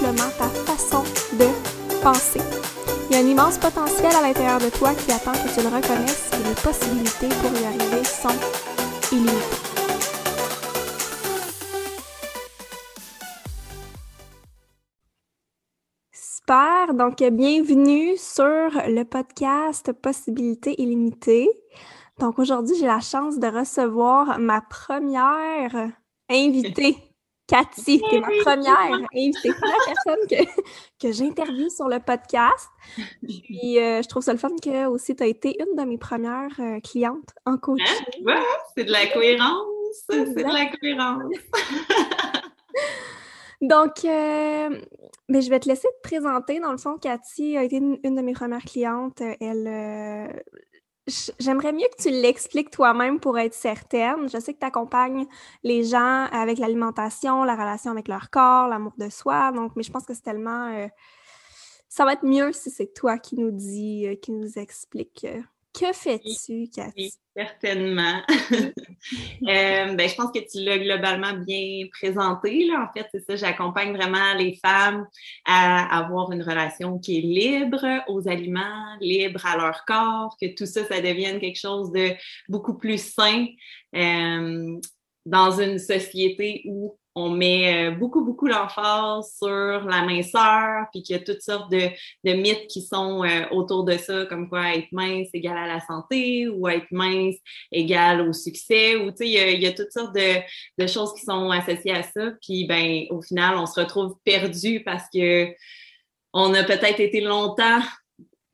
simplement ta façon de penser. Il y a un immense potentiel à l'intérieur de toi qui attend que tu le reconnaisses et les possibilités pour y arriver sont illimitées. Super, donc bienvenue sur le podcast Possibilités illimitées. Donc aujourd'hui, j'ai la chance de recevoir ma première invitée Cathy, tu es ma première invitée, première personne que, que j'interviewe sur le podcast. Puis euh, je trouve ça le fun que aussi tu as été une de mes premières euh, clientes en coaching. Hein? c'est de la cohérence. C'est de la cohérence. Donc, euh, ben, je vais te laisser te présenter. Dans le fond, Cathy a été une, une de mes premières clientes. Elle, J'aimerais mieux que tu l'expliques toi-même pour être certaine. Je sais que tu accompagnes les gens avec l'alimentation, la relation avec leur corps, l'amour de soi. Mais je pense que c'est tellement. Euh, ça va être mieux si c'est toi qui nous dis, euh, qui nous explique euh, que fais-tu, Cathy? Certainement. Euh, ben, je pense que tu l'as globalement bien présenté. Là. En fait, c'est ça, j'accompagne vraiment les femmes à avoir une relation qui est libre aux aliments, libre à leur corps, que tout ça, ça devienne quelque chose de beaucoup plus sain euh, dans une société où on met euh, beaucoup, beaucoup l'emphase sur la minceur, puis qu'il y a toutes sortes de, mythes qui sont euh, autour de ça, comme quoi être mince égale à la santé, ou être mince égale au succès, ou tu sais, il y a, toutes sortes de, choses qui sont associées à ça. Puis, ben, au final, on se retrouve perdu parce que on a peut-être été longtemps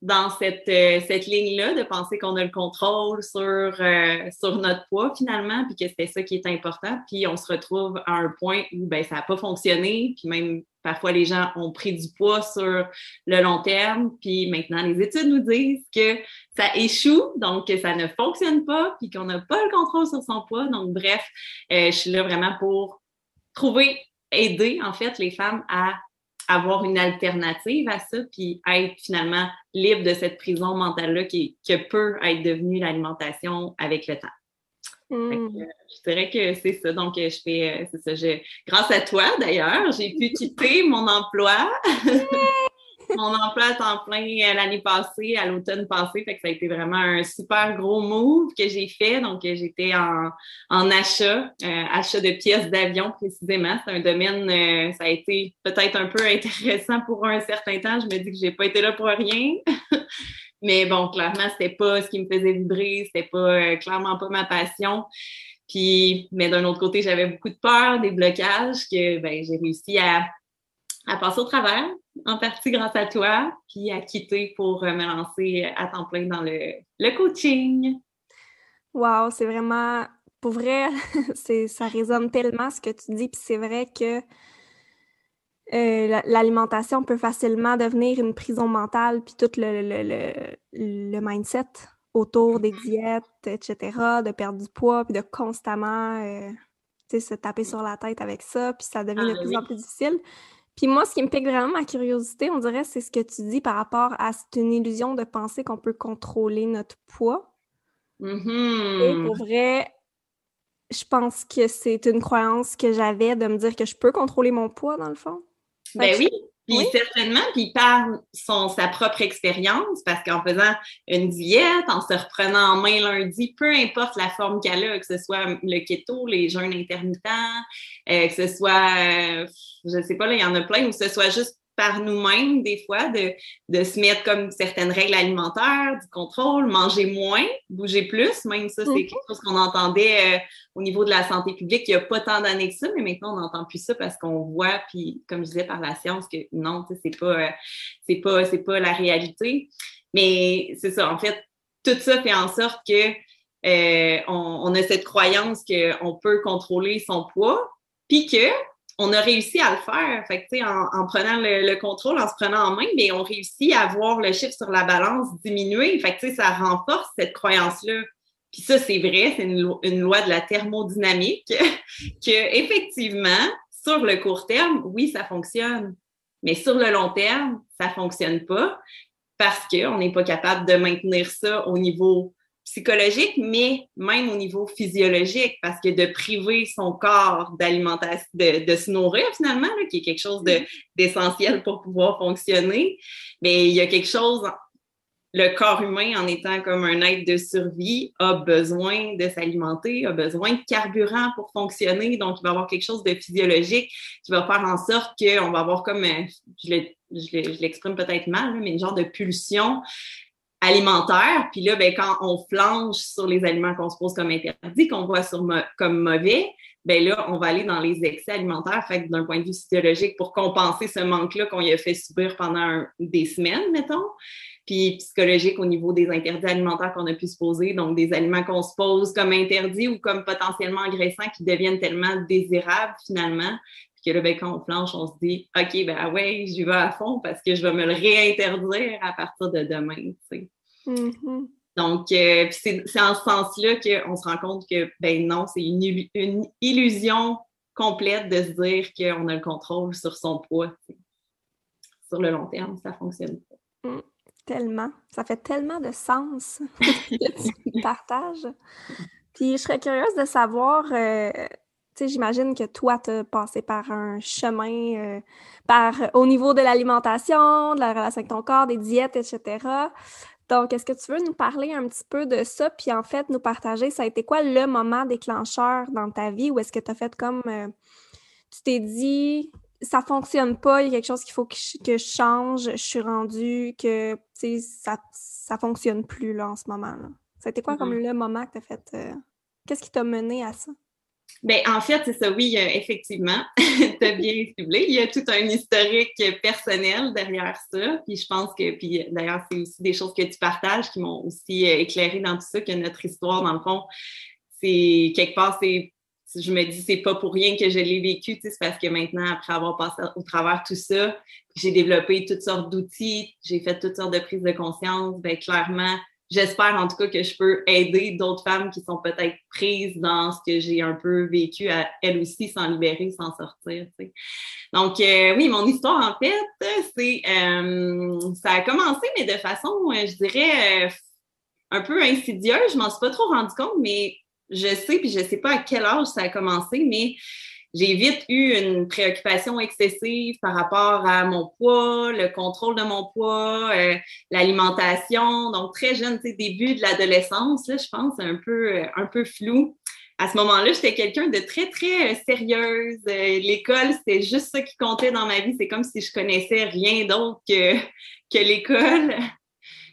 dans cette, euh, cette ligne-là, de penser qu'on a le contrôle sur, euh, sur notre poids finalement, puis que c'était ça qui est important. Puis on se retrouve à un point où ben, ça n'a pas fonctionné, puis même parfois les gens ont pris du poids sur le long terme, puis maintenant les études nous disent que ça échoue, donc que ça ne fonctionne pas, puis qu'on n'a pas le contrôle sur son poids. Donc bref, euh, je suis là vraiment pour trouver, aider en fait les femmes à avoir une alternative à ça, puis être finalement libre de cette prison mentale-là qui, qui, peut être devenue l'alimentation avec le temps. Hmm. je dirais que c'est ça. Donc, je fais, euh, c'est ça. Je, grâce à toi, d'ailleurs, j'ai pu quitter mon emploi. Mon emploi à temps plein euh, l'année passée, à l'automne passé. Fait que ça a été vraiment un super gros move que j'ai fait. Donc, euh, j'étais en, en achat, euh, achat de pièces d'avion précisément. C'est un domaine, ça a été peut-être un peu intéressant pour un certain temps. Je me dis que j'ai pas été là pour rien. Mais bon, clairement, c'était pas ce qui me faisait vibrer, c'était pas clairement pas ma passion. Puis, mais d'un autre côté, j'avais beaucoup de peur, des blocages que ben, j'ai réussi à, à passer au travers en partie grâce à toi, puis à quitter pour euh, me lancer à temps plein dans le, le coaching. Wow, c'est vraiment, pour vrai, ça résonne tellement ce que tu dis, puis c'est vrai que euh, l'alimentation peut facilement devenir une prison mentale, puis tout le, le, le, mindset autour des mm-hmm. diètes, etc., de perdre du poids, puis de constamment euh, se taper sur la tête avec ça, puis ça devient de ah, plus en plus difficile. Puis moi, ce qui me pique vraiment ma curiosité, on dirait, c'est ce que tu dis par rapport à c'est une illusion de penser qu'on peut contrôler notre poids. Mm-hmm. Et pour vrai, je pense que c'est une croyance que j'avais de me dire que je peux contrôler mon poids, dans le fond. Ben oui, puis certainement, puis par son, sa propre expérience, parce qu'en faisant une diète, en se reprenant en main lundi, peu importe la forme qu'elle a, que ce soit le keto, les jeûnes intermittents, euh, que ce soit, euh, je sais pas, là, il y en a plein, ou que ce soit juste par nous-mêmes, des fois, de, de se mettre comme certaines règles alimentaires, du contrôle, manger moins, bouger plus. Même ça, c'est mhm. quelque chose qu'on entendait euh, au niveau de la santé publique il n'y a pas tant d'années que ça, mais maintenant, on n'entend plus ça parce qu'on voit, puis comme je disais par la science, que non, c'est pas, euh, c'est pas, c'est pas la réalité. Mais c'est ça, en fait, tout ça fait en sorte que euh, on, on, a cette croyance qu'on peut contrôler son poids, puis que on a réussi à le faire. Fait en, en prenant le, contrôle, en se prenant en main, mais on réussit à voir le chiffre sur la balance diminuer. Fait que, ça renforce cette croyance-là. Puis ça, c'est vrai, c'est une, une, loi de la thermodynamique que effectivement, sur le court terme, oui, ça fonctionne. Mais sur le long terme, ça fonctionne pas parce qu'on n'est pas capable de maintenir ça au niveau psychologique, mais même au niveau physiologique, parce que de priver son corps d'alimentation, de, se nourrir finalement, qui est quelque chose d'essentiel pour pouvoir fonctionner, mais il y a quelque chose, le corps humain, en étant comme un être de survie, a besoin de s'alimenter, a besoin de carburant pour fonctionner, donc il va y avoir quelque chose de physiologique qui va faire en sorte qu'on va avoir comme, euh, je l'exprime peut-être mal, mais une genre de pulsion alimentaire. Puis là, ben, quand on flanche sur les aliments qu'on se pose comme interdits, qu'on voit sur comme mauvais, ben là, on va aller dans les excès alimentaires, fait d'un point de vue physiologique, pour compenser ce manque-là qu'on y a fait subir pendant des semaines, mettons. Puis psychologique au niveau des interdits alimentaires qu'on a pu se poser, donc des aliments qu'on se pose comme interdits ou comme potentiellement agressants qui deviennent tellement désirables finalement, que là, ben, quand on planche, on se dit OK, ben ah ouais, j'y vais à fond parce que je vais me le réinterdire à partir de demain. Tu sais. Mm-hmm. Donc, euh, c'est en ce sens-là qu'on se rend compte que ben non, c'est une, une, illusion complète de se dire qu'on a le contrôle sur son poids. Sur le long terme, ça fonctionne pas. Mm, tellement. Ça fait tellement de sens que tu partages. Puis je serais curieuse de savoir, euh, j'imagine que toi, tu as passé par un chemin euh, par, au niveau de l'alimentation, de la relation avec ton corps, des diètes, etc. Donc, est-ce que tu veux nous parler un petit peu de ça, puis en fait, nous partager, ça a été quoi le moment déclencheur dans ta vie, ou est-ce que tu as fait comme, euh, tu t'es dit, ça fonctionne pas, il y a quelque chose qu'il faut que je, change, je suis rendue, que, ça, ça fonctionne plus, là, en ce moment-là. Ça a été quoi comme mm-hmm. le moment que tu as fait, euh, qu'est-ce qui t'a mené à ça? Ben, en fait, c'est ça, oui, effectivement, tu as bien ciblé. Il y a tout un historique personnel derrière ça. Puis je pense que, puis d'ailleurs, c'est aussi des choses que tu partages qui m'ont aussi euh, éclairé dans tout ça, que notre histoire, dans le fond, c'est quelque part, c'est je me dis, c'est pas pour rien que je l'ai vécu, c'est parce que maintenant, après avoir passé au travers tout ça, j'ai développé toutes sortes d'outils, j'ai fait toutes sortes de prises de conscience, ben clairement, j'espère en tout cas que je peux aider d'autres femmes qui sont peut-être prises dans ce que j'ai un peu vécu à elles aussi s'en libérer, s'en sortir. Donc euh, oui, mon histoire en fait, c'est euh, ça a commencé, mais de façon, euh, je dirais, un peu insidieuse. Je m'en suis pas trop rendu compte, mais je sais, puis je sais pas à quel âge ça a commencé, mais j'ai vite eu une préoccupation excessive par rapport à mon poids, le contrôle de mon poids, euh, l'alimentation. Donc, très jeune, tu sais, début de l'adolescence, je pense, un peu, euh, un peu flou. À ce moment-là, j'étais quelqu'un de très, très euh, sérieuse. l'école, c'était juste ça qui comptait dans ma vie. C'est comme si je connaissais rien d'autre que, que l'école.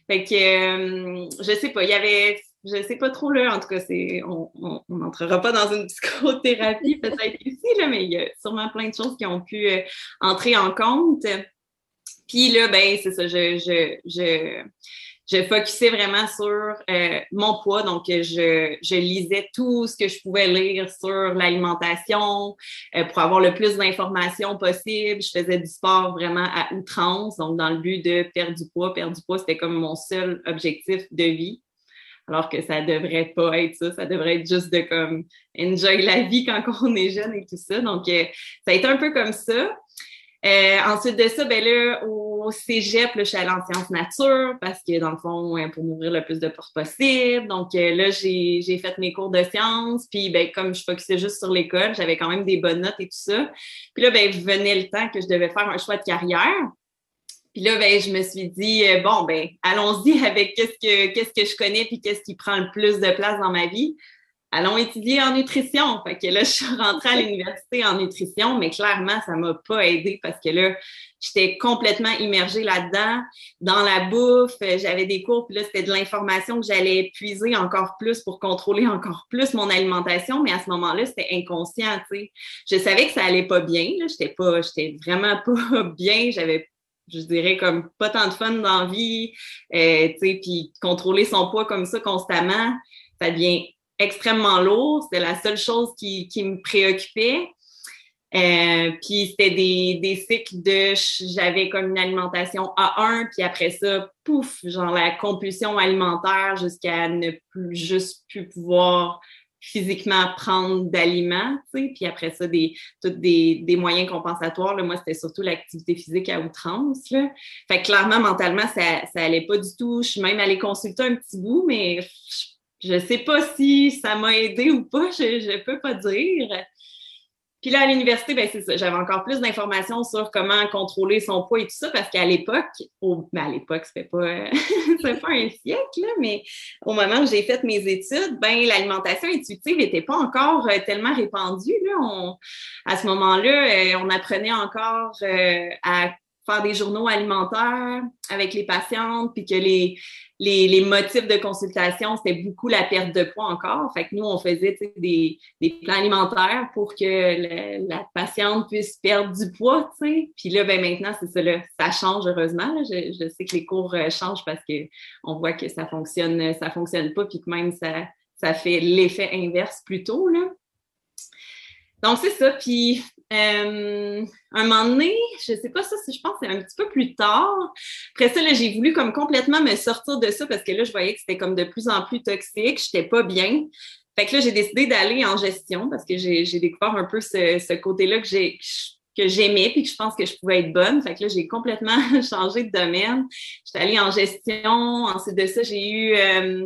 Fait que, je sais pas, il y avait je sais pas trop là, en tout cas, c'est, on n'entrera pas dans une psychothérapie peut-être ici, là, mais il y a sûrement plein de choses qui ont pu euh, entrer en compte. Puis là, ben, c'est ça, je, je, je, je focusais vraiment sur euh, mon poids, donc je, je lisais tout ce que je pouvais lire sur l'alimentation euh, pour avoir le plus d'informations possible. Je faisais du sport vraiment à outrance, donc dans le but de perdre du poids. Perdre du poids, c'était comme mon seul objectif de vie alors que ça devrait pas être ça. Ça devrait être juste de comme enjoy la vie quand on est jeune et tout ça. Donc, euh, ça a été un peu comme ça. Euh, ensuite de ça, ben là, au cégep, là, je suis allée en sciences nature parce que, dans le fond, pour m'ouvrir le plus de portes possible. Donc euh, là, j'ai fait mes cours de sciences. Puis, ben, comme je focusais juste sur l'école, j'avais quand même des bonnes notes et tout ça. Puis là, ben, venait le temps que je devais faire un choix de carrière. Puis là, ben, je me suis dit, euh, bon, ben, allons-y avec qu'est-ce que, qu'est-ce que je connais puis qu'est-ce qui prend le plus de place dans ma vie. Allons étudier en nutrition. Fait que là, je suis rentrée à l'université en nutrition, mais clairement, ça m'a pas aidé parce que là, j'étais complètement immergée là-dedans, dans la bouffe. J'avais des cours, puis là, c'était de l'information que j'allais puiser encore plus pour contrôler encore plus mon alimentation. Mais à ce moment-là, c'était inconscient, tu sais. Je savais que ça allait pas bien, là. J'étais pas, j'étais vraiment pas bien. J'avais je dirais comme pas tant de fun dans la vie, euh, tu sais, puis contrôler son poids comme ça constamment, ça devient extrêmement lourd. C'était la seule chose qui, qui me préoccupait. Euh, puis c'était des, des cycles de j'avais comme une alimentation A1, puis après ça, pouf, genre la compulsion alimentaire jusqu'à ne plus juste plus pouvoir physiquement prendre d'aliments, puis après ça, des, des, des moyens compensatoires. Là, moi, c'était surtout l'activité physique à outrance. Là. Fait que clairement, mentalement, ça, ça allait pas du tout. Je suis même allée consulter un petit bout, mais je, je sais pas si ça m'a aidé ou pas, je, je peux pas dire. Puis là, à l'université, ben c'est ça, j'avais encore plus d'informations sur comment contrôler son poids et tout ça, parce qu'à l'époque, au, ben à l'époque, c'était pas, pas un siècle, là, mais au moment où j'ai fait mes études, ben l'alimentation intuitive n'était pas encore euh, tellement répandue. Là. On, à ce moment-là, euh, on apprenait encore euh, à faire des journaux alimentaires avec les patientes, puis que les, les, les motifs de consultation, c'était beaucoup la perte de poids encore. Fait que nous, on faisait des, des plans alimentaires pour que la patiente puisse perdre du poids, tu sais. Puis là, ben maintenant, c'est ça, là, ça change heureusement. Je, je, sais que les cours euh, changent parce que on voit que ça fonctionne, ça fonctionne pas, puis que même ça, ça fait l'effet inverse plutôt, là. Donc, c'est ça. Puis, euh, un moment donné, je sais pas ça, je pense que c'est un petit peu plus tard. Après ça, j'ai voulu comme complètement me sortir de ça parce que là, je voyais que c'était comme de plus en plus toxique, j'étais pas bien. Fait que là, j'ai décidé d'aller en gestion parce que j'ai découvert un peu ce, ce côté-là que j'ai que j'aimais puis que je pense que je pouvais être bonne. Fait que là, j'ai complètement changé de domaine. J'étais allée en gestion. Ensuite de ça, j'ai eu euh,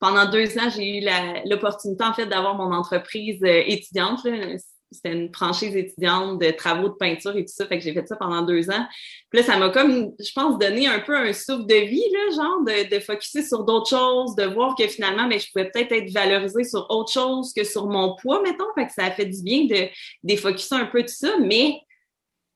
pendant deux ans, j'ai eu l'opportunité en fait d'avoir mon entreprise euh, étudiante. Là c'était une franchise étudiante de travaux de peinture et tout ça. Fait que j'ai fait ça pendant deux ans. Puis là, ça m'a comme, je pense, donné un peu un souffle de vie, là, genre, de, de focuser sur d'autres choses, de voir que finalement, mais ben, je pouvais peut-être être valorisée sur autre chose que sur mon poids, mettons. Fait que ça a fait du bien de défocuser un peu tout ça. Mais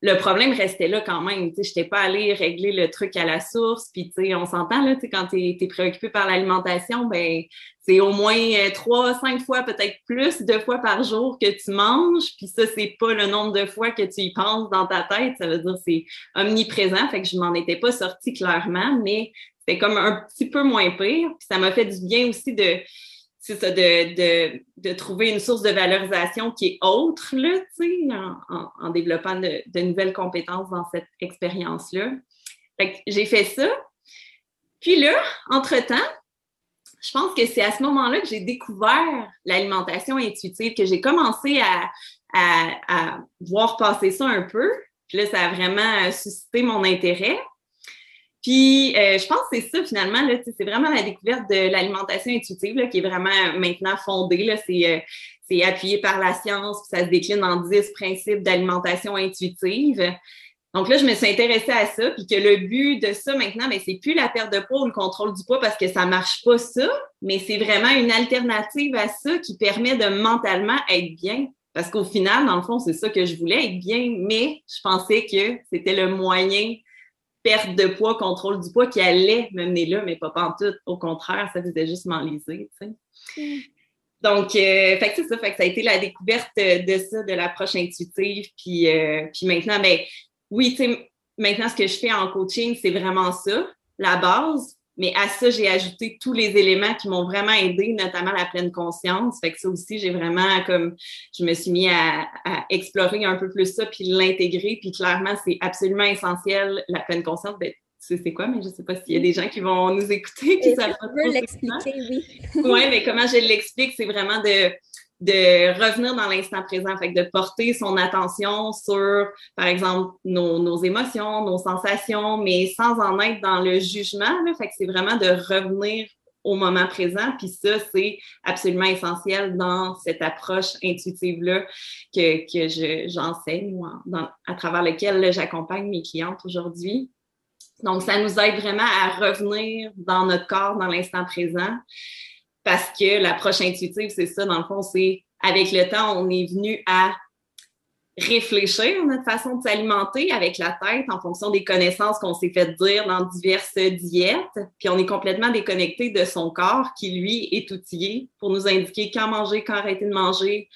le problème restait là quand même. Je n'étais pas allée régler le truc à la source. Puis, on s'entend, là, quand tu es, préoccupé par l'alimentation, ben c'est au moins euh, trois, cinq fois, peut-être plus, deux fois par jour que tu manges. Puis ça, c'est pas le nombre de fois que tu y penses dans ta tête. Ça veut dire c'est omniprésent. Fait que je m'en étais pas sortie clairement, mais c'était comme un petit peu moins pire. Puis ça m'a fait du bien aussi de c'est ça, de, de, de, trouver une source de valorisation qui est autre, là, sais, en, en, développant de, de, nouvelles compétences dans cette expérience-là. j'ai fait ça. Puis là, entre-temps, je pense que c'est à ce moment-là que j'ai découvert l'alimentation intuitive, que j'ai commencé à, à, à, voir passer ça un peu. Puis là, ça a vraiment suscité mon intérêt. Puis, euh, je pense que c'est ça finalement, c'est vraiment la découverte de l'alimentation intuitive qui est vraiment maintenant fondée. Euh, c'est appuyé par la science, puis ça se décline en 10 principes d'alimentation intuitive. Donc là, je me suis intéressée à ça, puis que le but de ça maintenant, mais ben, c'est plus la perte de poids ou le contrôle du poids parce que ça marche pas ça, mais c'est vraiment une alternative à ça qui permet de mentalement être bien. Parce qu'au final, dans le fond, c'est ça que je voulais, être bien, mais je pensais que c'était le moyen perte de poids, contrôle du poids qui allait me mener là, mais pas en tout. Au contraire, ça faisait juste m'enliser, tu sais. Mm. Donc, euh, fait que c'est ça, fait que ça a été la découverte de ça, de l'approche intuitive. Puis, euh, puis maintenant, ben, oui, tu sais, maintenant, ce que je fais en coaching, c'est vraiment ça, la base. Mais à ça, j'ai ajouté tous les éléments qui m'ont vraiment aidé, notamment la pleine conscience. Fait que ça aussi, j'ai vraiment comme je me suis mis à, explorer un peu plus ça, puis l'intégrer. Puis clairement, c'est absolument essentiel, la pleine conscience. Ben, tu sais c'est quoi, mais je sais pas s'il y a des gens qui vont nous écouter qui savent pas l'expliquer, oui. oui, mais comment je l'explique, c'est vraiment de de revenir dans l'instant présent, fait de porter son attention sur, par exemple, nos, émotions, nos sensations, mais sans en être dans le jugement. Là, fait que c'est vraiment de revenir au moment présent. Puis ça, c'est absolument essentiel dans cette approche intuitive-là que, que j'enseigne à travers lequel j'accompagne mes clientes aujourd'hui. Donc, ça nous aide vraiment à revenir dans notre corps, dans l'instant présent parce que l'approche intuitive, c'est ça, dans le fond, c'est avec le temps, on est venu à réfléchir à notre façon de s'alimenter avec la tête en fonction des connaissances qu'on s'est fait dire dans diverses diètes. Puis on est complètement déconnecté de son corps qui, lui, est outillé pour nous indiquer quand manger, quand arrêter de manger,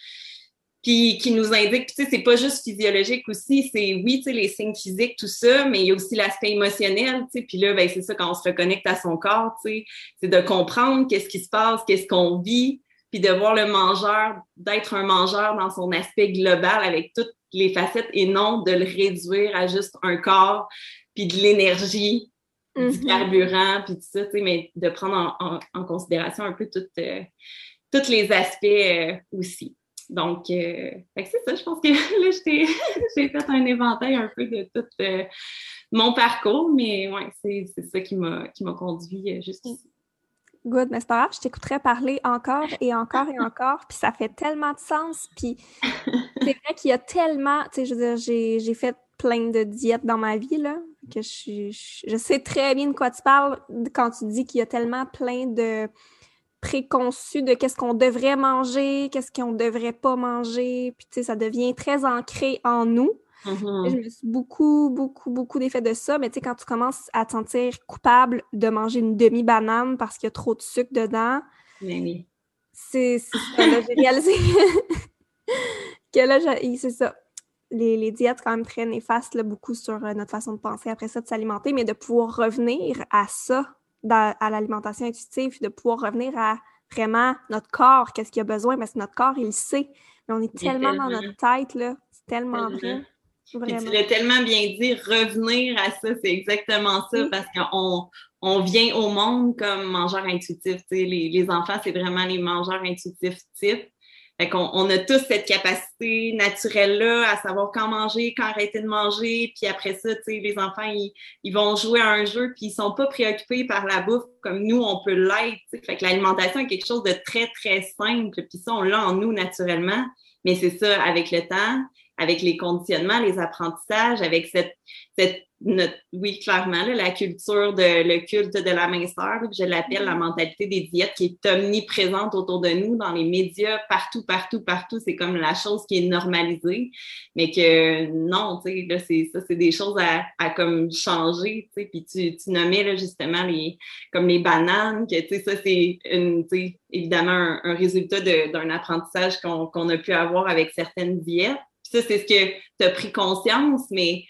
puis qui nous indique, tu sais, c'est pas juste physiologique aussi, c'est oui, tu sais, les signes physiques, tout ça, mais il y a aussi l'aspect émotionnel, tu sais, puis là, ben, c'est ça, quand on se reconnecte à son corps, tu sais, c'est de comprendre qu'est-ce qui se passe, qu'est-ce qu'on vit, puis de voir le mangeur, d'être un mangeur dans son aspect global avec toutes les facettes et non de le réduire à juste un corps, puis de l'énergie, du mm-hmm. carburant, puis tout ça, tu sais, mais de prendre en, considération un peu euh, tous les aspects euh, aussi. Donc, euh, c'est ça, je pense que là, j'ai fait un éventail un peu de tout mon parcours, mais ouais, c'est ça qui m'a conduit jusqu'ici. Good, mais c'est pas grave, je t'écouterais parler encore et encore et encore, puis ça fait tellement de sens, puis c'est vrai qu'il y a tellement, tu sais, je veux dire, j'ai fait plein de diètes dans ma vie, là, que je, je, sais très bien de quoi tu parles quand tu dis qu'il y a tellement plein de préconçus de qu'est-ce qu'on devrait manger, qu'est-ce qu'on devrait pas manger, puis tu sais, ça devient très ancré en nous. Mm-hmm. Je me suis beaucoup, beaucoup, beaucoup défait de ça. Mais tu sais, quand tu commences à te sentir coupable de manger une demi-banane parce qu'il y a trop de sucre dedans, c'est ça. j'ai réalisé que là, c'est ça. Les, les, diètes, quand même, très néfastes, là, beaucoup sur euh, notre façon de penser après ça, de s'alimenter, mais de pouvoir revenir à ça, à l'alimentation intuitive, de pouvoir revenir à vraiment notre corps, qu'est-ce qu'il a besoin, parce que notre corps, il le sait. Mais on est tellement, dans notre tête, là. C'est tellement vrai. Tu l'as tellement bien dit, revenir à ça, c'est exactement ça, parce qu'on on vient au monde comme mangeur intuitif. Les, les enfants, c'est vraiment les mangeurs intuitifs type. On a tous cette capacité naturelle-là à savoir quand manger, quand arrêter de manger. Puis après ça, les enfants, ils, ils, vont jouer à un jeu, puis ils sont pas préoccupés par la bouffe comme nous, on peut l'être. Fait que l'alimentation est quelque chose de très, très simple. Puis ça, on l'a en nous naturellement. Mais c'est ça, avec le temps, avec les conditionnements, les apprentissages, avec cette, cette oui, clairement, la culture de le culte de la minceur, je l'appelle la mentalité des diètes qui est omniprésente autour de nous, dans les médias, partout, partout, partout. C'est comme la chose qui est normalisée, mais que non, tu sais, là, c'est ça, c'est des choses à, à comme changer, tu sais. Puis tu, tu nommais là, justement les comme les bananes, que tu sais, ça, c'est une, tu sais, évidemment un, résultat d'un apprentissage qu'on qu'on a pu avoir avec certaines diètes ça, c'est ce que tu as pris conscience, mais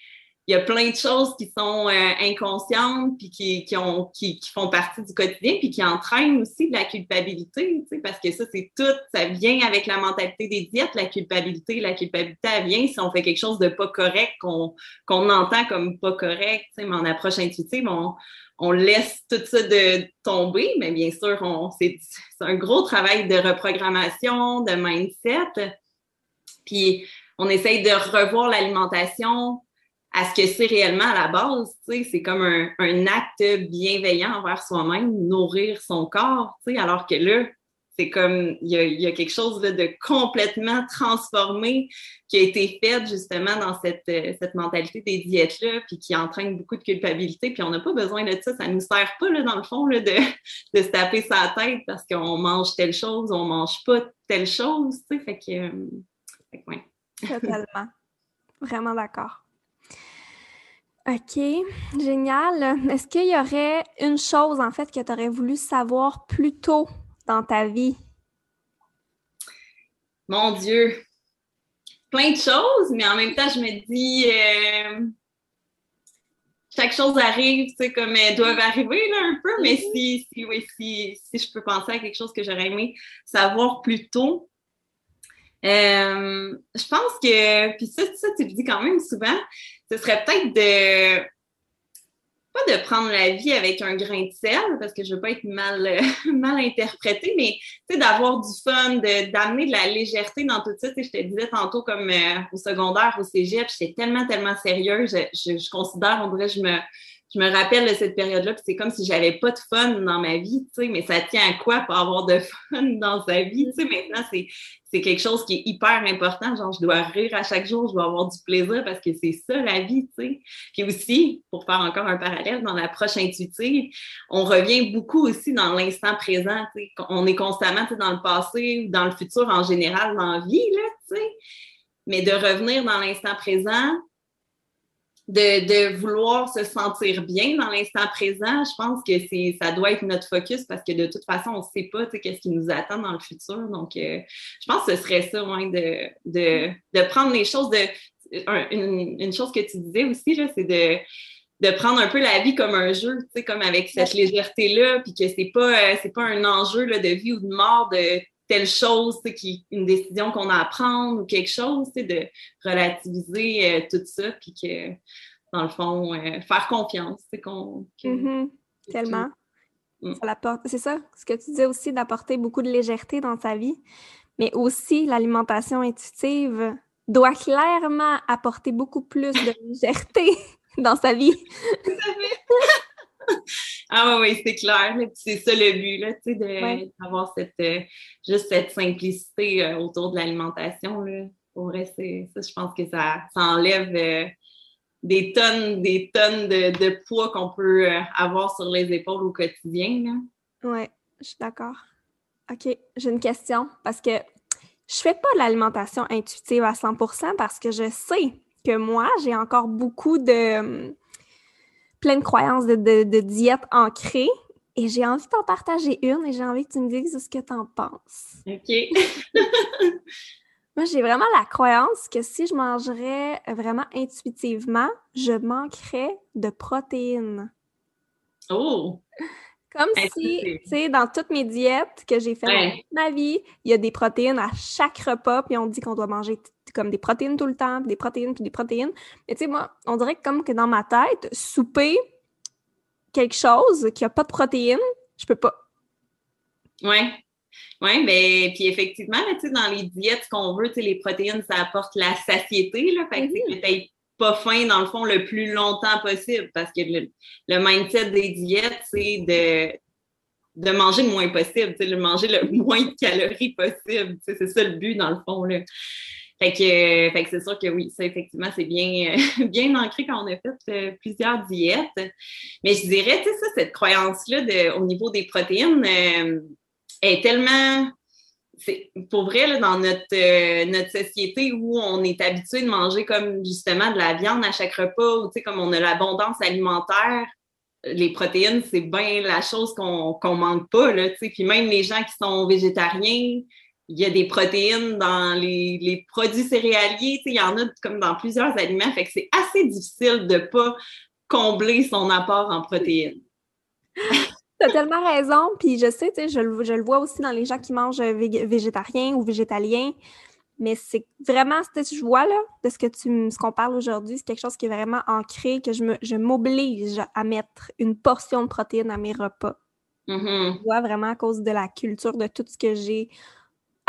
il y a plein de choses qui sont euh, inconscientes puis qui, qui, ont, qui, qui, font partie du quotidien puis qui entraînent aussi de la culpabilité, parce que ça, c'est tout, ça vient avec la mentalité des diètes, la culpabilité. La culpabilité, elle vient si on fait quelque chose de pas correct, qu'on qu'on entend comme pas correct, mais en approche intuitive, on, on laisse tout ça de tomber, mais bien sûr, c'est un gros travail de reprogrammation, de mindset. Puis on essaye de revoir l'alimentation à ce que c'est réellement à la base. C'est comme un, acte bienveillant envers soi-même, nourrir son corps, alors que là, c'est comme il y, a, quelque chose de complètement transformé qui a été fait justement dans cette, cette mentalité des diètes-là, puis qui entraîne beaucoup de culpabilité. Puis on n'a pas besoin de ça. Ça ne nous sert pas, là, dans le fond, de, de se taper sa tête parce qu'on mange telle chose, on ne mange pas telle chose. Fait que, euh, fait que ouais. Totalement. Vraiment d'accord. OK, génial. Est-ce qu'il y aurait une chose, en fait, que tu aurais voulu savoir plus tôt dans ta vie? Mon Dieu, plein de choses, mais en même temps, je me dis, euh, chaque chose arrive, tu sais, comme elles doivent arriver, là, un peu, mais mm-hmm. si, si, oui, si, si je peux penser à quelque chose que j'aurais aimé savoir plus tôt, euh, je pense que, puis ça, ça, tu le dis quand même souvent, ce serait peut-être de pas de prendre la vie avec un grain de sel, parce que je veux pas être mal, mal interprétée, mais d'avoir du fun, d'amener de, la légèreté dans tout ça. Je te disais tantôt comme euh, au secondaire, au cégep, j'étais tellement, tellement sérieuse. Je, je, considère, on dirait, je me, je me rappelle de cette période-là, puis c'est comme si j'avais pas de fun dans ma vie, tu sais, mais ça tient à quoi pour avoir de fun dans sa vie, tu sais, maintenant, c'est, c'est quelque chose qui est hyper important, genre, je dois rire à chaque jour, je dois avoir du plaisir parce que c'est ça, la vie, tu sais? Puis aussi, pour faire encore un parallèle, dans l'approche intuitive, on revient beaucoup aussi dans l'instant présent, tu sais, on est constamment, tu sais, dans le passé ou dans le futur en général dans la vie, là, tu sais, mais de revenir dans l'instant présent, de, vouloir se sentir bien dans l'instant présent, je pense que c'est ça doit être notre focus parce que de toute façon, on ne sait pas qu'est-ce qui nous attend dans le futur. Donc, euh, je pense que ce serait ça, de, de, prendre les choses de. une, chose que tu disais aussi, c'est de de prendre un peu la vie comme un jeu, tu comme avec cette légèreté-là, puis que c'est pas, euh, c'est pas un enjeu là, de vie ou de mort de telle chose, qui une décision qu'on a à prendre ou quelque chose, de relativiser euh, tout ça, puis que, dans le fond, euh, faire confiance, qu'on... Mm-hmm. Tellement. Mm. c'est ça, ce que tu disais aussi, d'apporter beaucoup de légèreté dans sa vie, mais aussi l'alimentation intuitive doit clairement apporter beaucoup plus de légèreté dans sa vie. Ah oui, c'est clair. C'est ça le but, là, d'avoir cette, euh, juste cette simplicité euh, autour de l'alimentation. Pour vrai, ça, je pense que ça, enlève euh, des tonnes, des tonnes de, poids qu'on peut avoir sur les épaules au quotidien. Oui, je suis d'accord. OK, j'ai une question parce que je fais pas l'alimentation intuitive à 100% parce que je sais que moi, j'ai encore beaucoup de hum, pleine croyances de, de, diète ancrée et j'ai envie de t'en partager une et j'ai envie que tu me dises ce que tu en penses. OK. Moi, j'ai vraiment la croyance que si je mangerais vraiment intuitivement, je manquerais de protéines. Oh! Comme si, tu sais, dans toutes mes diètes que j'ai faites dans ma vie, il y a des protéines à chaque repas, puis on dit qu'on doit manger comme des protéines tout le temps, puis des protéines, puis des protéines. Mais tu sais, moi, on dirait que comme que dans ma tête, souper quelque chose qui n'a pas de protéines, je peux pas. Oui. Oui, mais ben, puis effectivement, dans les diètes, ce qu'on veut, les protéines, ça apporte la satiété, là. Fait que, mm-hmm pas faim, dans le fond, le plus longtemps possible parce que le, mindset des diètes, c'est de, de manger le moins possible, de manger le moins de calories possible. C'est ça le but, dans le fond. Là. Fait que, fait que c'est sûr que oui, ça, effectivement, c'est bien, bien ancré quand on a fait euh, plusieurs diètes. Mais je dirais, tu sais, ça, cette croyance-là au niveau des protéines euh, est tellement c'est pour vrai, dans notre, euh, notre société où on est habitué de manger comme justement de la viande à chaque repas, ou comme on a l'abondance alimentaire, les protéines, c'est bien la chose qu'on ne manque pas. Là, puis même les gens qui sont végétariens, il y a des protéines dans les, les produits céréaliers, il y en a comme dans plusieurs aliments. Fait que c'est assez difficile de ne pas combler son apport en protéines. T'as tellement raison. Puis je sais, sais, je, le vois aussi dans les gens qui mangent euh, végétarien ou végétalien. Mais c'est vraiment, ce que je vois là, de ce que tu ce qu'on parle aujourd'hui, c'est quelque chose qui est vraiment ancré, que je me je m'oblige à mettre une portion de protéines à mes repas. Mm-hmm. Je vois vraiment à cause de la culture, de tout ce que j'ai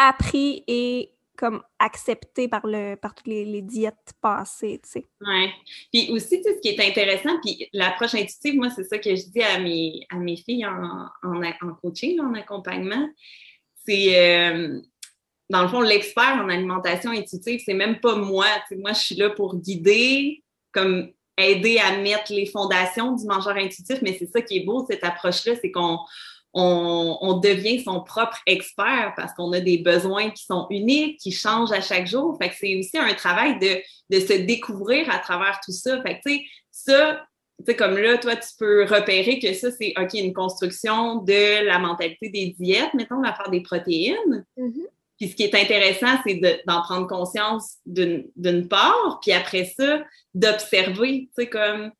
appris et comme accepté par le par toutes les, diètes passées, tu sais. Oui. Puis aussi, ce qui est intéressant, puis l'approche intuitive, moi, c'est ça que je dis à mes, à mes filles en, en, coaching, en accompagnement, c'est euh, dans le fond, l'expert en alimentation intuitive, c'est même pas moi. Moi, je suis là pour guider, comme aider à mettre les fondations du mangeur intuitif, mais c'est ça qui est beau, cette approche-là, c'est qu'on on, devient son propre expert parce qu'on a des besoins qui sont uniques, qui changent à chaque jour. Fait que c'est aussi un travail de, de se découvrir à travers tout ça. Fait que, tu sais, ça, tu sais, comme là, toi, tu peux repérer que ça, c'est, OK, une construction de la mentalité des diètes, mettons, on va faire des protéines. Mm-hmm. Puis ce qui est intéressant, c'est d'en prendre conscience d'une part, puis après ça, d'observer, tu sais, comme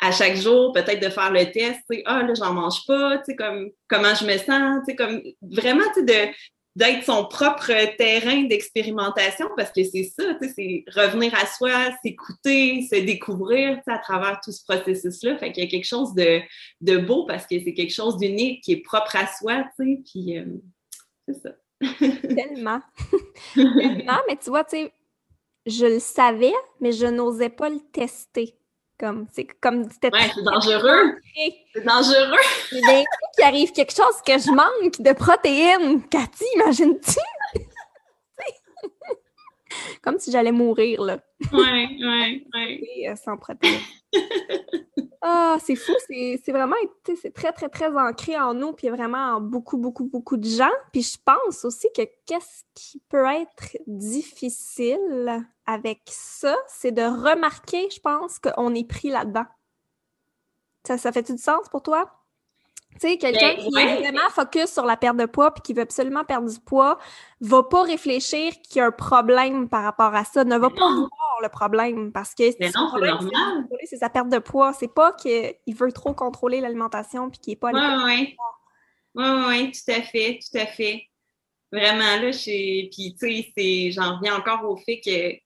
à chaque jour, peut-être de faire le test, tu sais, ah là, j'en mange pas, tu sais, comme comment je me sens, tu sais, comme vraiment, tu sais, d'être son propre terrain d'expérimentation parce que c'est ça, tu sais, c'est revenir à soi, s'écouter, se découvrir tu sais, à travers tout ce processus-là. Fait qu'il y a quelque chose de, de beau parce que c'est quelque chose d'unique qui est propre à soi, tu sais, puis euh, c'est ça. Tellement. Tellement, mais tu vois, tu sais, je le savais, mais je n'osais pas le tester. Comme, c'est comme c'était ouais, c'est dangereux. C'est dangereux. Qu'il arrive quelque chose que je manque de protéines. Cathy, imagine-tu? comme si j'allais mourir, là. Oui, oui, oui. Sans protéines. Ah, c'est fou, c'est vraiment, c'est très, très, très ancré en nous, puis vraiment en beaucoup, beaucoup, beaucoup de gens. Puis je pense aussi que qu'est-ce qui peut être difficile avec ça, c'est de remarquer, je pense, qu'on est pris là-dedans. Ça, ça fait-tu du sens pour toi? Tu sais, quelqu'un ben, qui est vraiment focus sur la perte de poids puis qui veut absolument perdre du poids, va pas réfléchir qu'il y a un problème par rapport à ça, ne va pas voir le problème parce que c'est sa perte de poids. C'est pas qu'il veut trop contrôler l'alimentation puis qu'il est pas Oui, oui. Oui, oui, tout à fait, tout à fait. Vraiment, là, puis tu sais, j'en reviens encore au fait que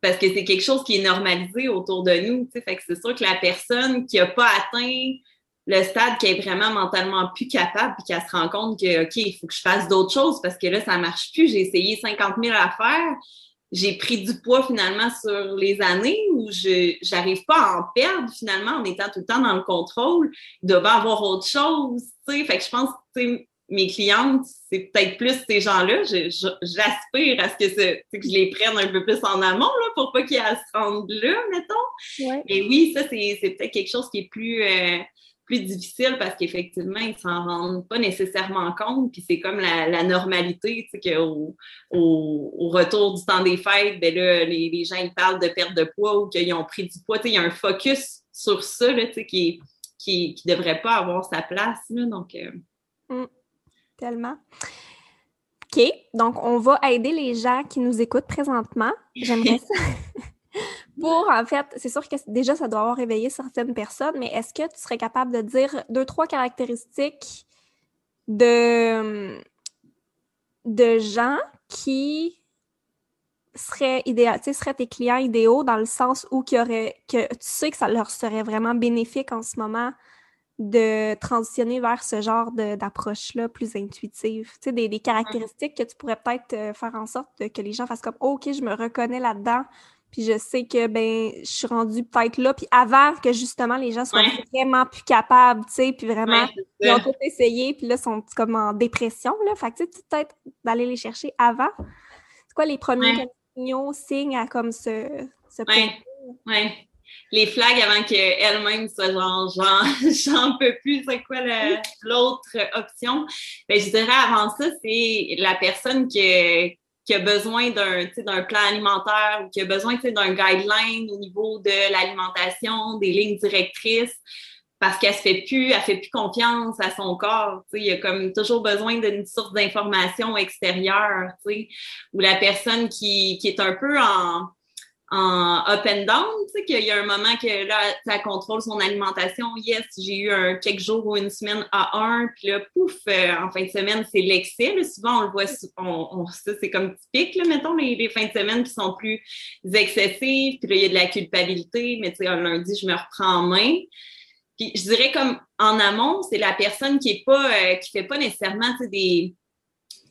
parce que c'est quelque chose qui est normalisé autour de nous. Fait que c'est sûr que la personne qui n'a pas atteint le stade qui est vraiment mentalement plus capable, puis qu'elle se rend compte que, OK, il faut que je fasse d'autres choses parce que là, ça marche plus. J'ai essayé 50 000 à faire. J'ai pris du poids finalement sur les années où je j'arrive pas à en perdre finalement en étant tout le temps dans le contrôle. Il doit avoir autre chose, tu sais. Fait que je pense, tu mes clientes, c'est peut-être plus ces gens-là. J'aspire à ce que, que, je les prenne un peu plus en amont là, pour pas qu'ils se rendent là, mettons. Mais oui, ça, c'est peut-être quelque chose qui est plus, euh, plus difficile parce qu'effectivement, ils s'en rendent pas nécessairement compte. Puis c'est comme la, normalité, tu sais, qu'au au, retour du temps des fêtes, ben là, les, les, gens ils parlent de perte de poids ou qu'ils ont pris du poids. Tu sais, il y a un focus sur ça, là, tu sais, qui, qui, qui devrait pas avoir sa place. Là, donc, euh, mm. Tellement. OK, donc on va aider les gens qui nous écoutent présentement. J'aimerais ça. Pour, en fait, c'est sûr que déjà, ça doit avoir réveillé certaines personnes, mais est-ce que tu serais capable de dire deux, trois caractéristiques de, de gens qui seraient idéal, tes clients idéaux dans le sens où qui aurait, que tu sais que ça leur serait vraiment bénéfique en ce moment de transitionner vers ce genre d'approche-là plus intuitive? Tu sais, des, des, caractéristiques que tu pourrais peut-être euh, faire en sorte que les gens fassent comme OK, je me reconnais là-dedans, puis je sais que ben je suis rendue peut-être là, puis avant que justement les gens soient vraiment plus capables, tu sais, puis vraiment ils ont tout essayé, puis là sont comme en dépression là, fait que tu sais peut-être d'aller les chercher avant. C'est quoi les premiers signaux, signes à comme ce, ce ouais. les flags avant qu'elle-même soit genre, j'en peux plus, c'est quoi l'autre option? Ben, je dirais avant ça, c'est la personne qui, qui a besoin d'un d'un plan alimentaire ou qui a besoin d'un guideline au niveau de l'alimentation, des lignes directrices parce qu'elle se fait plus, elle fait plus confiance à son corps. Il y a comme toujours besoin d'une source d'information extérieure, ou la personne qui, qui est un peu en, en up and down, tu sais, qu'il y a un moment que là, ça contrôle son alimentation. Yes, j'ai eu un quelques jours ou une semaine à un, puis là, pouf, euh, en fin de semaine, c'est l'excès. Souvent, on le voit, on, ça, c'est comme typique, là, mettons, les, les, fins de semaine qui sont plus excessives, puis là, il y a de la culpabilité, mais tu sais, un lundi, je me reprends en main. Puis je dirais comme en amont, c'est la personne qui est pas, euh, qui fait pas nécessairement, tu sais, des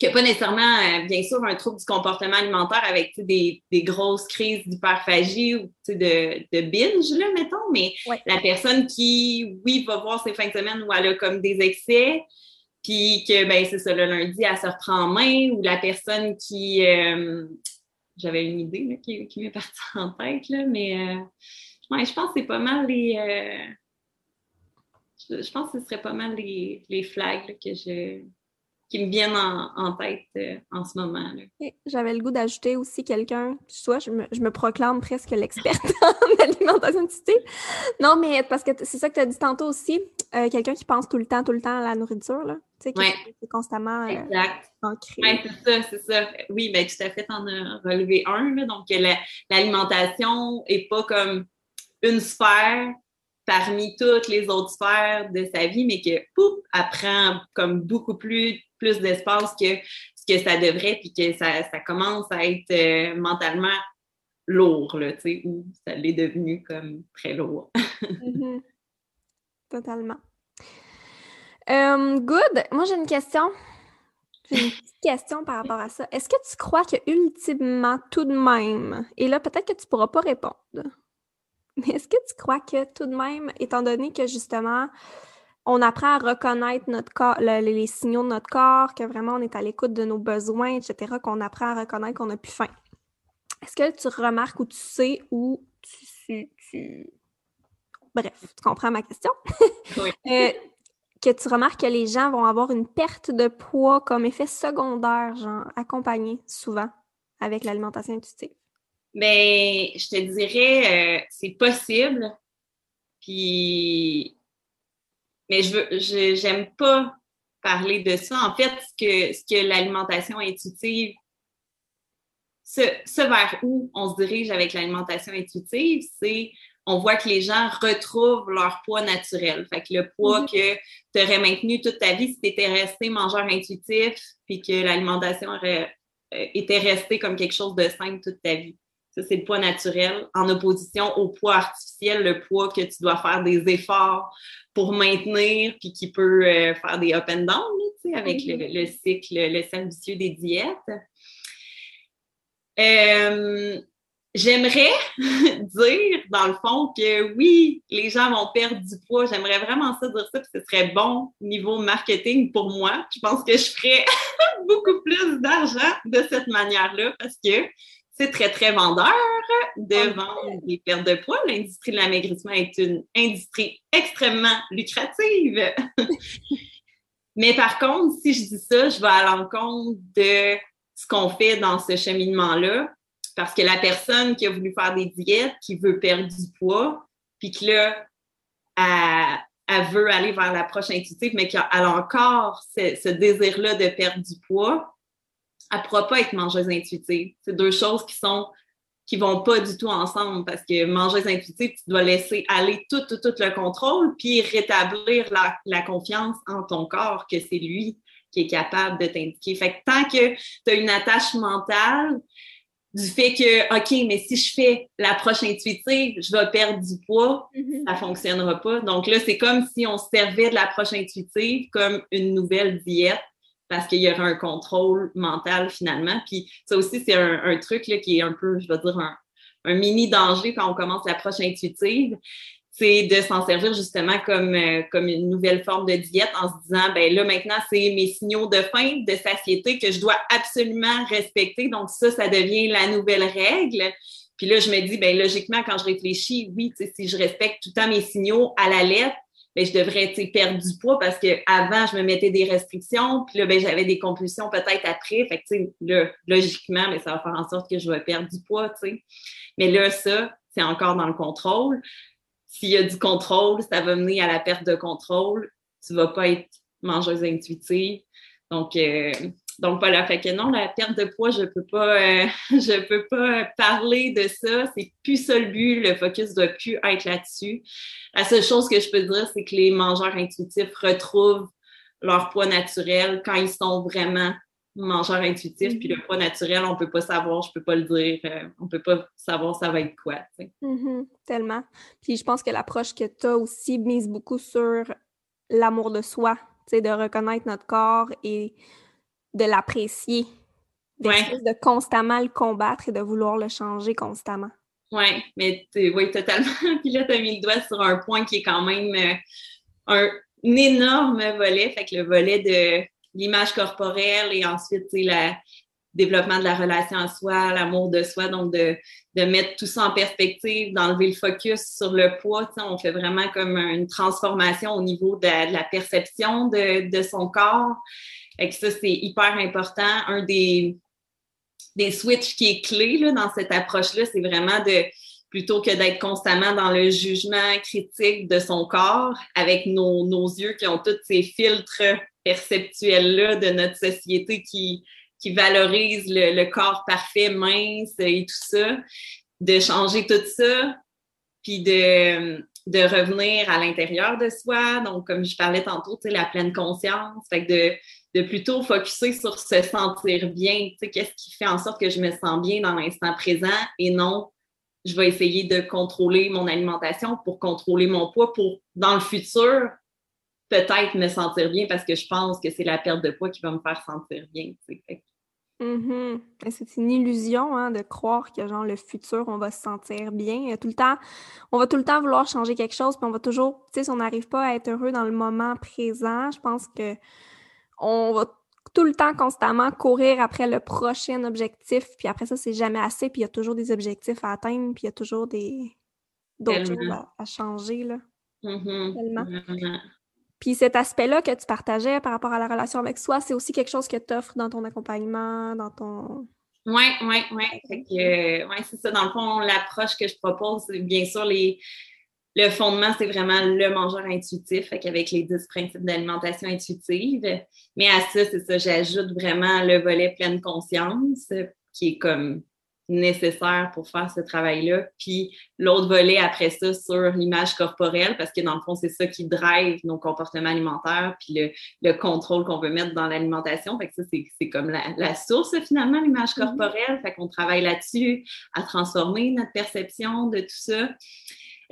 qui n'a pas nécessairement, euh, bien sûr, un trouble du comportement alimentaire avec des, des, grosses crises d'hyperphagie ou de, de binge, là, mettons, mais la personne qui, oui, va voir ses fins de semaine où elle a comme des excès, puis que, ben, c'est ça, le lundi, elle se reprend en main, ou la personne qui, euh, j'avais une idée là, qui, qui m'est partie en tête, là, mais euh, je pense que c'est pas mal les... je, pense que ce serait pas mal les, les flags que je qui me viennent en, tête euh, en ce moment. J'avais le goût d'ajouter aussi quelqu'un, soit je me, je me proclame presque l'experte en alimentation type. Non, mais parce que c'est ça que tu as dit tantôt aussi, euh, quelqu'un qui pense tout le temps, tout le temps à la nourriture, là. Tu sais, qui est constamment euh, ancré. Oui, c'est ça, c'est ça. Oui, ben tout à fait, en as relevé un, là, donc l'alimentation n'est pas comme une sphère parmi toutes les autres sphères de sa vie, mais que pouf, apprend comme beaucoup plus plus d'espace que ce que ça devrait, puis que ça, commence à être euh, mentalement lourd, là, tu sais, ou ça l'est devenu comme très lourd. Mm-hmm. Totalement. Euh, good. Moi, j'ai une question. Une petite question par rapport à ça. Est-ce que tu crois que ultimement, tout de même, et là, peut-être que tu ne pourras pas répondre, mais est-ce que tu crois que tout de même, étant donné que justement, on apprend à reconnaître notre corps, les signaux de notre corps, que vraiment on est à l'écoute de nos besoins, etc., qu'on apprend à reconnaître qu'on n'a plus faim. Est-ce que tu remarques ou tu sais ou tu, Bref, tu comprends ma question? Oui. Euh, que tu remarques que les gens vont avoir une perte de poids comme effet secondaire, genre accompagné souvent avec l'alimentation intuitive? Bien, je te dirais, euh, c'est possible. Puis mais je veux, j'aime pas parler de ça. En fait, ce que, ce que l'alimentation intuitive, ce, vers où on se dirige avec l'alimentation intuitive, c'est on voit que les gens retrouvent leur poids naturel. Fait que le poids mhm. que tu aurais maintenu toute ta vie si tu étais resté mangeur intuitif, puis que l'alimentation aurait euh, été restée comme quelque chose de simple toute ta vie. Ça, c'est le poids naturel, en opposition au poids artificiel, le poids que tu dois faire des efforts pour maintenir, puis qui peut euh, faire des up and down, avec le, le, cycle, le cercle vicieux des diètes. Euh, J'aimerais dire, dans le fond, que oui, les gens vont perdre du poids. J'aimerais vraiment ça dire ça, que ce serait bon niveau marketing pour moi. Je pense que je ferais beaucoup plus d'argent de cette manière-là parce que c'est très, très vendeur de vendre des pertes de poids. L'industrie de l'amaigrissement est une industrie extrêmement lucrative. Mais par contre, si je dis ça, je vais à l'encontre de ce qu'on fait dans ce cheminement-là parce que la personne qui a voulu faire des diètes, qui veut perdre du poids, puis que là, elle, veut aller vers l'approche intuitive, mais qu'elle a encore ce, désir-là de perdre du poids, elle ne pourra pas être mangeuse intuitive. C'est deux choses qui sont qui vont pas du tout ensemble parce que mangeuse intuitive, tu dois laisser aller tout, tout, tout le contrôle, puis rétablir la, la confiance en ton corps que c'est lui qui est capable de t'indiquer. Fait que tant que tu as une attache mentale du fait que, OK, mais si je fais l'approche intuitive, je vais perdre du poids, mm-hmm. ça fonctionnera pas. Donc là, c'est comme si on servait de l'approche intuitive comme une nouvelle diète parce qu'il y aurait un contrôle mental finalement. Puis ça aussi, c'est un, truc là, qui est un peu, je vais dire, un, un mini danger quand on commence l'approche intuitive c'est de s'en servir justement comme, euh, comme une nouvelle forme de diète en se disant, ben là, maintenant, c'est mes signaux de faim, de satiété que je dois absolument respecter. Donc, ça, ça devient la nouvelle règle. Puis là, je me dis, ben logiquement, quand je réfléchis, oui, si je respecte tout le temps mes signaux à la lettre, ben, je devrais perdre du poids parce que avant je me mettais des restrictions, puis là, ben, j'avais des compulsions peut-être après. Fait que, là, logiquement, mais ben, ça va faire en sorte que je vais perdre du poids. sais. Mais là, ça, c'est encore dans le contrôle s'il y a du contrôle, ça va mener à la perte de contrôle. Tu vas pas être mangeuse intuitive. Donc, euh, donc voilà, fait que non, la perte de poids, je peux pas, euh, je peux pas parler de ça. C'est plus ça le but. Le focus doit plus être là-dessus. La seule chose que je peux dire, c'est que les mangeurs intuitifs retrouvent leur poids naturel quand ils sont vraiment mangeur intuitif, puis le poids naturel, on peut pas savoir, je peux pas le dire, euh, on peut pas savoir ça va être quoi. Mm-hmm, tellement. Puis je pense que l'approche que tu as aussi mise beaucoup sur l'amour de soi, de reconnaître notre corps et de l'apprécier, de constamment le combattre et de vouloir le changer constamment. Oui, mais oui, totalement. puis là, tu as mis le doigt sur un point qui est quand même euh, un, un énorme volet, fait que le volet de l'image corporelle et ensuite, le développement de la relation à soi, l'amour de soi, donc de, de mettre tout ça en perspective, d'enlever le focus sur le poids. On fait vraiment comme une transformation au niveau de, la perception de, de, son corps. Et que ça, c'est hyper important. Un des, des switches qui est clé là, dans cette approche-là, c'est vraiment de plutôt que d'être constamment dans le jugement critique de son corps avec nos, nos yeux qui ont tous ces filtres perceptuelle-là de notre société qui, qui valorise le, corps parfait, mince et tout ça, de changer tout ça, puis de, de revenir à l'intérieur de soi. Donc, comme je parlais tantôt, tu la pleine conscience, fait de, de plutôt focuser sur se sentir bien. Qu'est-ce qui fait en sorte que je me sens bien dans l'instant présent et non je vais essayer de contrôler mon alimentation pour contrôler mon poids pour, dans le futur, peut-être me sentir bien parce que je pense que c'est la perte de poids qui va me faire sentir bien. Mm-hmm. C'est une illusion hein, de croire que genre le futur, on va se sentir bien. Tout le temps, on va tout le temps vouloir changer quelque chose, puis on va toujours, tu sais, si on n'arrive pas à être heureux dans le moment présent, je pense que on va tout le temps constamment courir après le prochain objectif, puis après ça, c'est jamais assez, puis il y a toujours des objectifs à atteindre, puis il y a toujours des d'autres choses à, changer. Là. Mm-hmm. Puis cet aspect-là que tu partageais par rapport à la relation avec soi, c'est aussi quelque chose que tu offres dans ton accompagnement, dans ton. Oui, oui, oui. Euh, ouais, c'est ça. Dans le fond, l'approche que je propose, c'est bien sûr les. Le fondement, c'est vraiment le mangeur intuitif, fait avec les 10 principes d'alimentation intuitive. Mais à ça, c'est ça, j'ajoute vraiment le volet pleine conscience, qui est comme nécessaires pour faire ce travail-là. Puis l'autre volet après ça sur l'image corporelle, parce que dans le fond, c'est ça qui drive nos comportements alimentaires, puis le, le contrôle qu'on veut mettre dans l'alimentation. Fait que ça, c'est comme la, la, source finalement, l'image mm-hmm. corporelle. Fait qu'on travaille là-dessus à transformer notre perception de tout ça.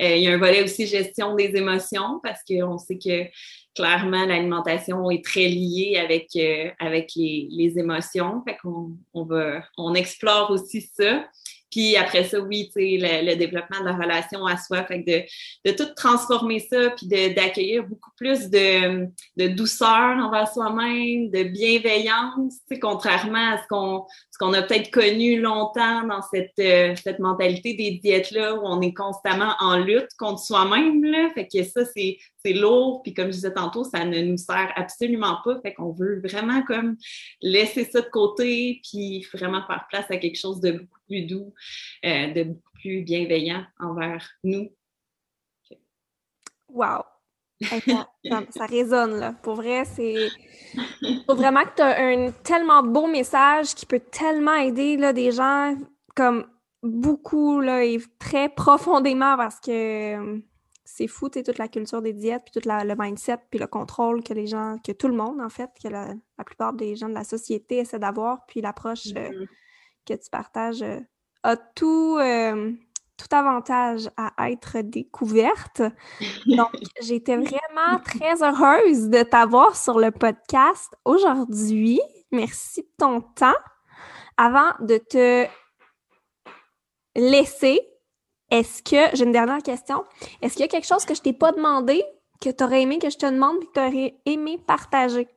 Euh, il y a un volet aussi gestion des émotions parce qu'on sait que clairement l'alimentation est très liée avec, euh, les, émotions. Fait qu'on on va, on explore aussi ça. Puis après ça, oui, tu sais, le, développement de la relation à soi, fait de, de tout transformer ça, puis d'accueillir beaucoup plus de, de douceur envers soi-même, de bienveillance, tu sais, contrairement à ce qu'on ce qu'on a peut-être connu longtemps dans cette, euh, cette mentalité des diètes-là où on est constamment en lutte contre soi-même, là. Fait que ça, c'est c'est lourd, puis comme je disais tantôt, ça ne nous sert absolument pas. Fait qu'on veut vraiment comme laisser ça de côté, puis vraiment faire place à quelque chose de beaucoup plus doux, euh, de beaucoup plus bienveillant envers nous. Wow! ça, résonne, là. Pour vrai, c'est. Faut vraiment que tu as un tellement beau message qui peut tellement aider là, des gens comme beaucoup, là, et très profondément parce que c'est fou, tu toute la culture des diètes, puis tout le mindset, puis le contrôle que les gens, que tout le monde, en fait, que la, plupart des gens de la société essaient d'avoir, puis l'approche euh, mm-hmm. Que tu partages euh, a tout, euh, tout avantage à être découverte. Donc, j'étais vraiment très heureuse de t'avoir sur le podcast aujourd'hui. Merci de ton temps. Avant de te laisser, est-ce que, j'ai une dernière question, est-ce qu'il y a quelque chose que je t'ai pas demandé, que tu aurais aimé que je te demande et que tu aurais aimé partager?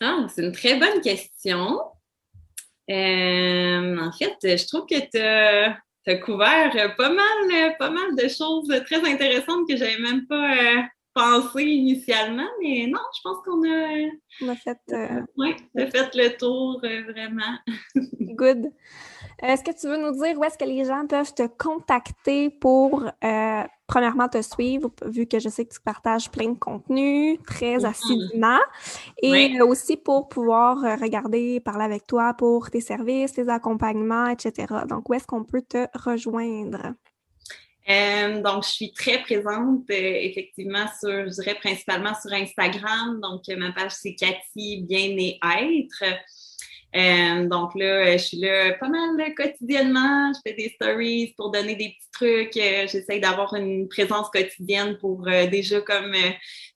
Ah, c'est une très bonne question. Euh, en fait, je trouve que tu as, couvert pas mal, pas mal de choses très intéressantes que j'avais même pas euh, pensé initialement, mais non, je pense qu'on a, on a fait, euh, fait le tour vraiment. Good. Est-ce que tu veux nous dire où est-ce que les gens peuvent te contacter pour, euh, premièrement, te suivre, vu que je sais que tu partages plein de contenu très mm-hmm. assidûment, et aussi pour pouvoir euh, regarder, parler avec toi pour tes services, tes accompagnements, etc. Donc, où est-ce qu'on peut te rejoindre? Euh, donc, je suis très présente, effectivement, sur, je dirais principalement sur Instagram. Donc, ma page, c'est Cathy Bien et Être. Euh, donc là, je suis là pas mal quotidiennement. Je fais des stories pour donner des petits trucs. Euh, j'essaie d'avoir une présence quotidienne pour euh, déjà comme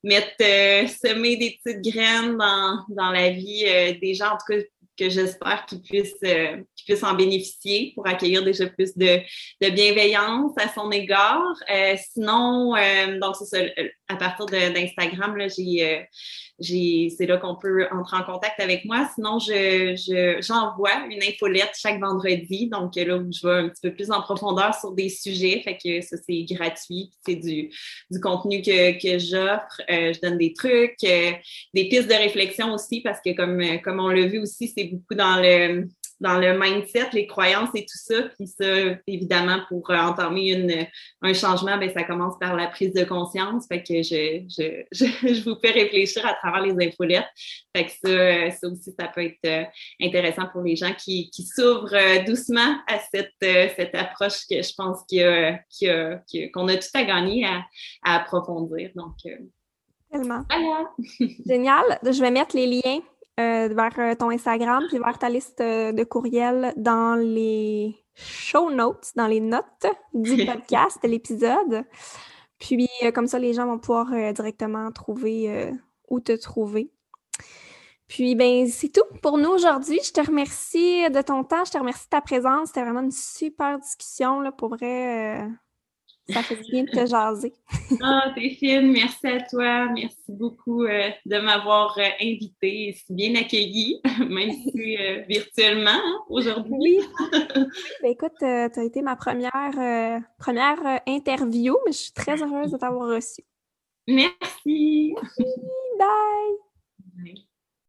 mettre, semer des petites graines dans, dans la vie des gens, en tout cas que j'espère qu'ils puissent, qu'ils puissent en bénéficier pour accueillir déjà plus de, de bienveillance à son égard. sinon, donc c'est ça, à partir d'Instagram, j'ai c'est là qu'on peut entrer en contact avec moi. Sinon, je, j'envoie une infolette chaque vendredi. Donc là où je vais un petit peu plus en profondeur sur des sujets. Fait que ça, c'est gratuit. C'est du, du contenu que, que j'offre. Euh, je donne des trucs, euh, des pistes de réflexion aussi, parce que comme, comme on l'a vu aussi, c'est beaucoup dans le dans le mindset, les croyances et tout ça. Puis ça, évidemment, pour euh, entamer une, un changement, ben ça commence par la prise de conscience. Fait que je, je, je, vous fais réfléchir à travers les infolettes. Fait que ça, euh, ça aussi, ça peut être euh, intéressant pour les gens qui, qui s'ouvrent doucement à cette, cette approche que je pense qu'on a, a, qu'on a, tout à gagner à, à approfondir. Donc, Tellement. Voilà. Génial. Je vais mettre les liens euh, vers euh, ton Instagram puis vers ta liste euh, de courriels dans les show notes, dans les notes du podcast, de l'épisode. Puis comme ça, les gens vont pouvoir directement trouver où te trouver. Puis ben c'est tout pour nous aujourd'hui. Je te remercie de ton temps, je te remercie de ta présence. C'était vraiment une super discussion là, pour vrai. Ça fait bien de te jaser. ah, t'es fine. Merci à toi. Merci beaucoup euh, de m'avoir euh, invitée et si bien accueillie, même si euh, virtuellement hein, aujourd'hui. ben, écoute, tu as été ma première, première interview, mais je suis très heureuse de t'avoir reçue. Merci. Merci. Bye. Bye.